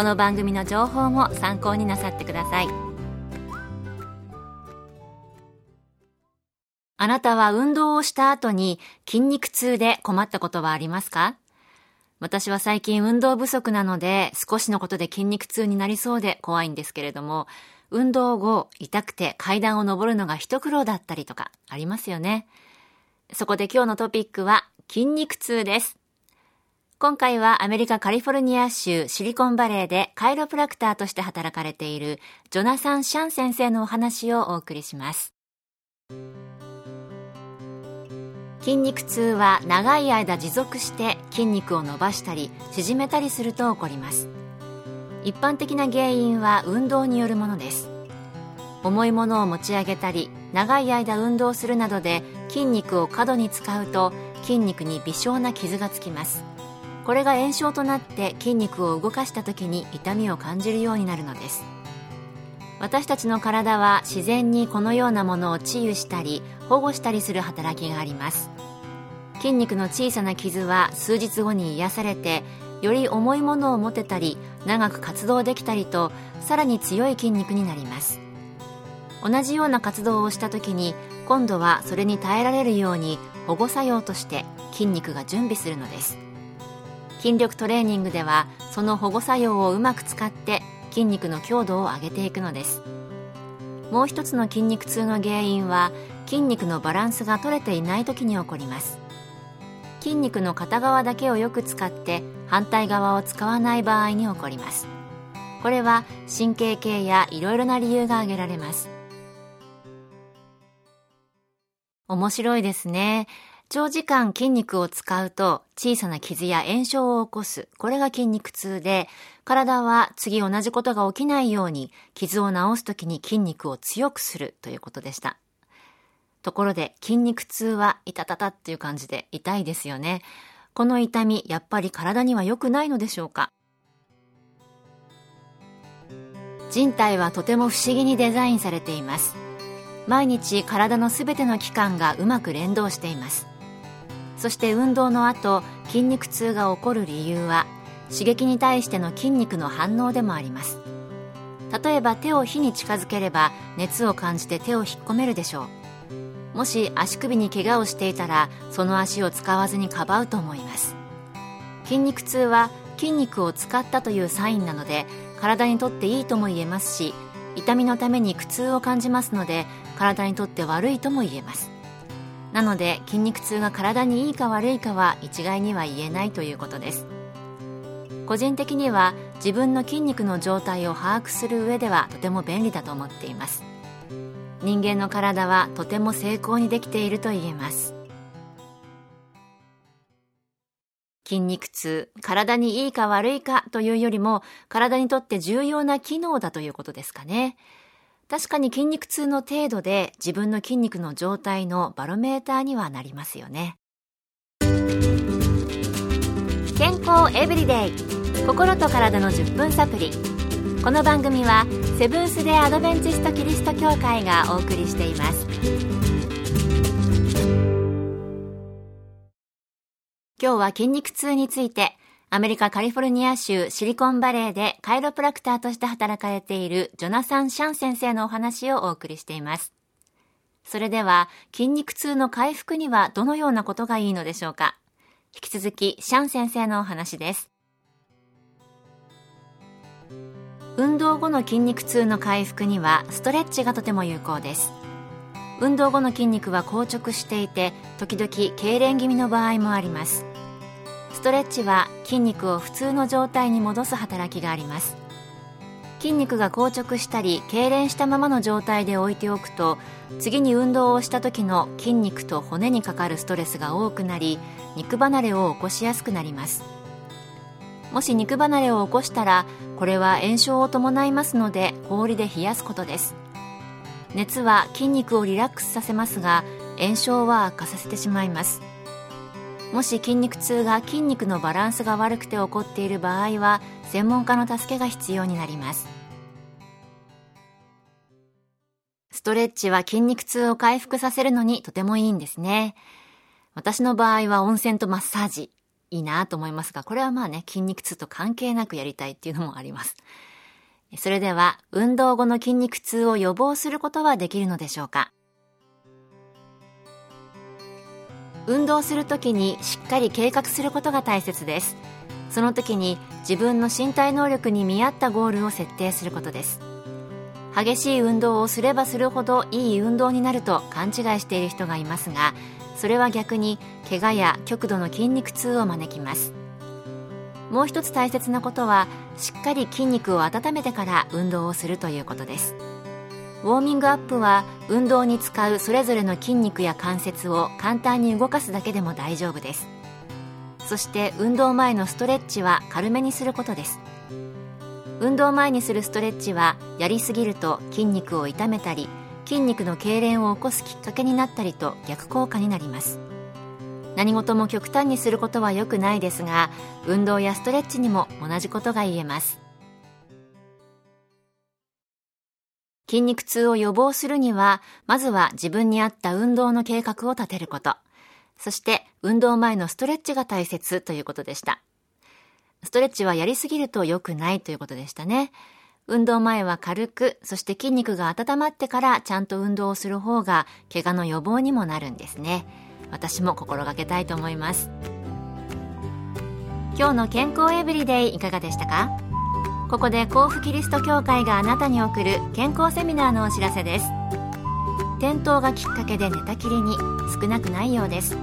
この番組の情報も参考になさってくださいあなたは運動をした後に筋肉痛で困ったことはありますか？私は最近運動不足なので少しのことで筋肉痛になりそうで怖いんですけれども運動後痛くて階段を上るのが一苦労だったりとかありますよね。そこで今日のトピックは筋肉痛です。今回はアメリカカリフォルニア州シリコンバレーでカイロプラクターとして働かれているジョナサン・シャン先生のお話をお送りします。筋肉痛は長い間持続して筋肉を伸ばしたり縮めたりすると起こります。一般的な原因は運動によるものです。重いものを持ち上げたり長い間運動するなどで筋肉を過度に使うと筋肉に微小な傷がつきます。これが炎症となって筋肉を動かした時に痛みを感じるようになるのです。私たちの体は自然にこのようなものを治癒したり保護したりする働きがあります。筋肉の小さな傷は数日後に癒されてより重いものを持てたり長く活動できたりとさらに強い筋肉になります。同じような活動をした時に今度はそれに耐えられるように保護作用として筋肉が準備するのです。筋力トレーニングではその保護作用をうまく使って筋肉の強度を上げていくのです。もう一つの筋肉痛の原因は筋肉のバランスが取れていない時に起こります。筋肉の片側だけをよく使って反対側を使わない場合に起こります。これは神経系やいろいろな理由が挙げられます。面白いですね。長時間筋肉を使うと小さな傷や炎症を起こす。これが筋肉痛で、体は次同じことが起きないように傷を治すときに筋肉を強くするということでした。ところで筋肉痛は痛たたっていう感じで痛いですよね。この痛み、やっぱり体には良くないのでしょうか？人体はとても不思議にデザインされています。毎日体のすべての器官がうまく連動していますそして運動の後筋肉痛が起こる理由は刺激に対しての筋肉の反応でもあります。例えば手を火に近づければ熱を感じて手を引っ込めるでしょう。もし足首に怪我をしていたらその足を使わずにかばうと思います。筋肉痛は筋肉を使ったというサインなので体にとっていいとも言えますし痛みのために苦痛を感じますので体にとって悪いとも言えます。なので筋肉痛が体にいいか悪いかは一概には言えないということです。個人的には自分の筋肉の状態を把握する上ではとても便利だと思っています。人間の体はとても精巧にできていると言えます。筋肉痛、体にいいか悪いかというよりも、体にとって重要な機能だということですかね。確かに筋肉痛の程度で自分の筋肉の状態のバロメーターにはなりますよね。健康エブリデイ。心と体の10分サプリ。この番組はセブンス・デ・アドベンチスト・キリスト教会がお送りしています。今日は筋肉痛について、アメリカカリフォルニア州シリコンバレーでカイロプラクターとして働かれているジョナサン・シャン先生のお話をお送りしています。それでは、筋肉痛の回復にはどのようなことがいいのでしょうか？引き続き、シャン先生のお話です。運動後の筋肉痛の回復にはストレッチがとても有効です運動後の筋肉は硬直していて時々痙攣気味の場合もありますストレッチは筋肉を普通の状態に戻す働きがあります。筋肉が硬直したり痙攣したままの状態で置いておくと次に運動をした時の筋肉と骨にかかるストレスが多くなり肉離れを起こしやすくなります。もし肉離れを起こしたらこれは炎症を伴いますので氷で冷やすことです。熱は筋肉をリラックスさせますが炎症は悪化させてしまいます。もし筋肉痛が筋肉のバランスが悪くて起こっている場合は専門家の助けが必要になります。ストレッチは筋肉痛を回復させるのにとてもいいんですね。私の場合は温泉とマッサージいいなと思いますがこれはまあね筋肉痛と関係なくやりたいっていうのもあります。それでは、運動後の筋肉痛を予防することはできるのでしょうか？運動するときにしっかり計画することが大切です。その時に自分の身体能力に見合ったゴールを設定することです。激しい運動をすればするほどいい運動になると勘違いしている人がいますが、それは逆に怪我や極度の筋肉痛を招きます。もう一つ大切なことはしっかり筋肉を温めてから運動をするということですウォーミングアップは運動に使うそれぞれの筋肉や関節を簡単に動かすだけでも大丈夫です。そして運動前のストレッチは軽めにすることです。運動前にするストレッチはやりすぎると筋肉を痛めたり筋肉の痙攣を起こすきっかけになったりと逆効果になります。何事も極端にすることは良くないですが運動やストレッチにも同じことが言えます。筋肉痛を予防するにはまずは自分に合った運動の計画を立てること。そして運動前のストレッチが大切ということでした。ストレッチはやりすぎると良くないということでしたね。運動前は軽く、そして筋肉が温まってからちゃんと運動をする方が怪我の予防にもなるんですね。私も心がけたいと思います。今日の健康エブリデイいかがでしたか？ここで甲府キリスト教会があなたに送る健康セミナーのお知らせです。転倒がきっかけで寝たきりに少なくないようです。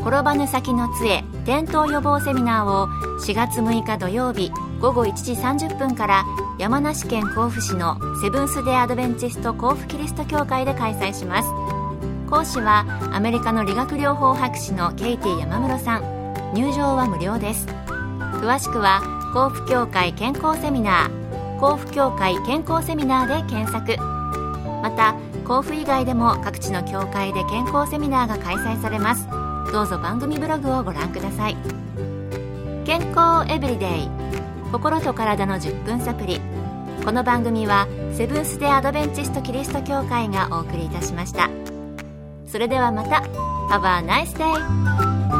転ばぬ先の杖転倒予防セミナーを4月6日土曜日午後1時30分から山梨県甲府市のセブンス・デ・アドベンチスト甲府キリスト教会で開催します。講師はアメリカの理学療法博士のケイティ山室さん。入場は無料です。詳しくは甲府協会健康セミナー。甲府協会健康セミナーで検索。また甲府以外でも各地の協会で健康セミナーが開催されます。どうぞ番組ブログをご覧ください。健康エブリデイ。心と体の10分サプリこの番組はセブンス・デ・アドベンチスト・キリスト教会がお送りいたしました。それではまた。Have a nice day!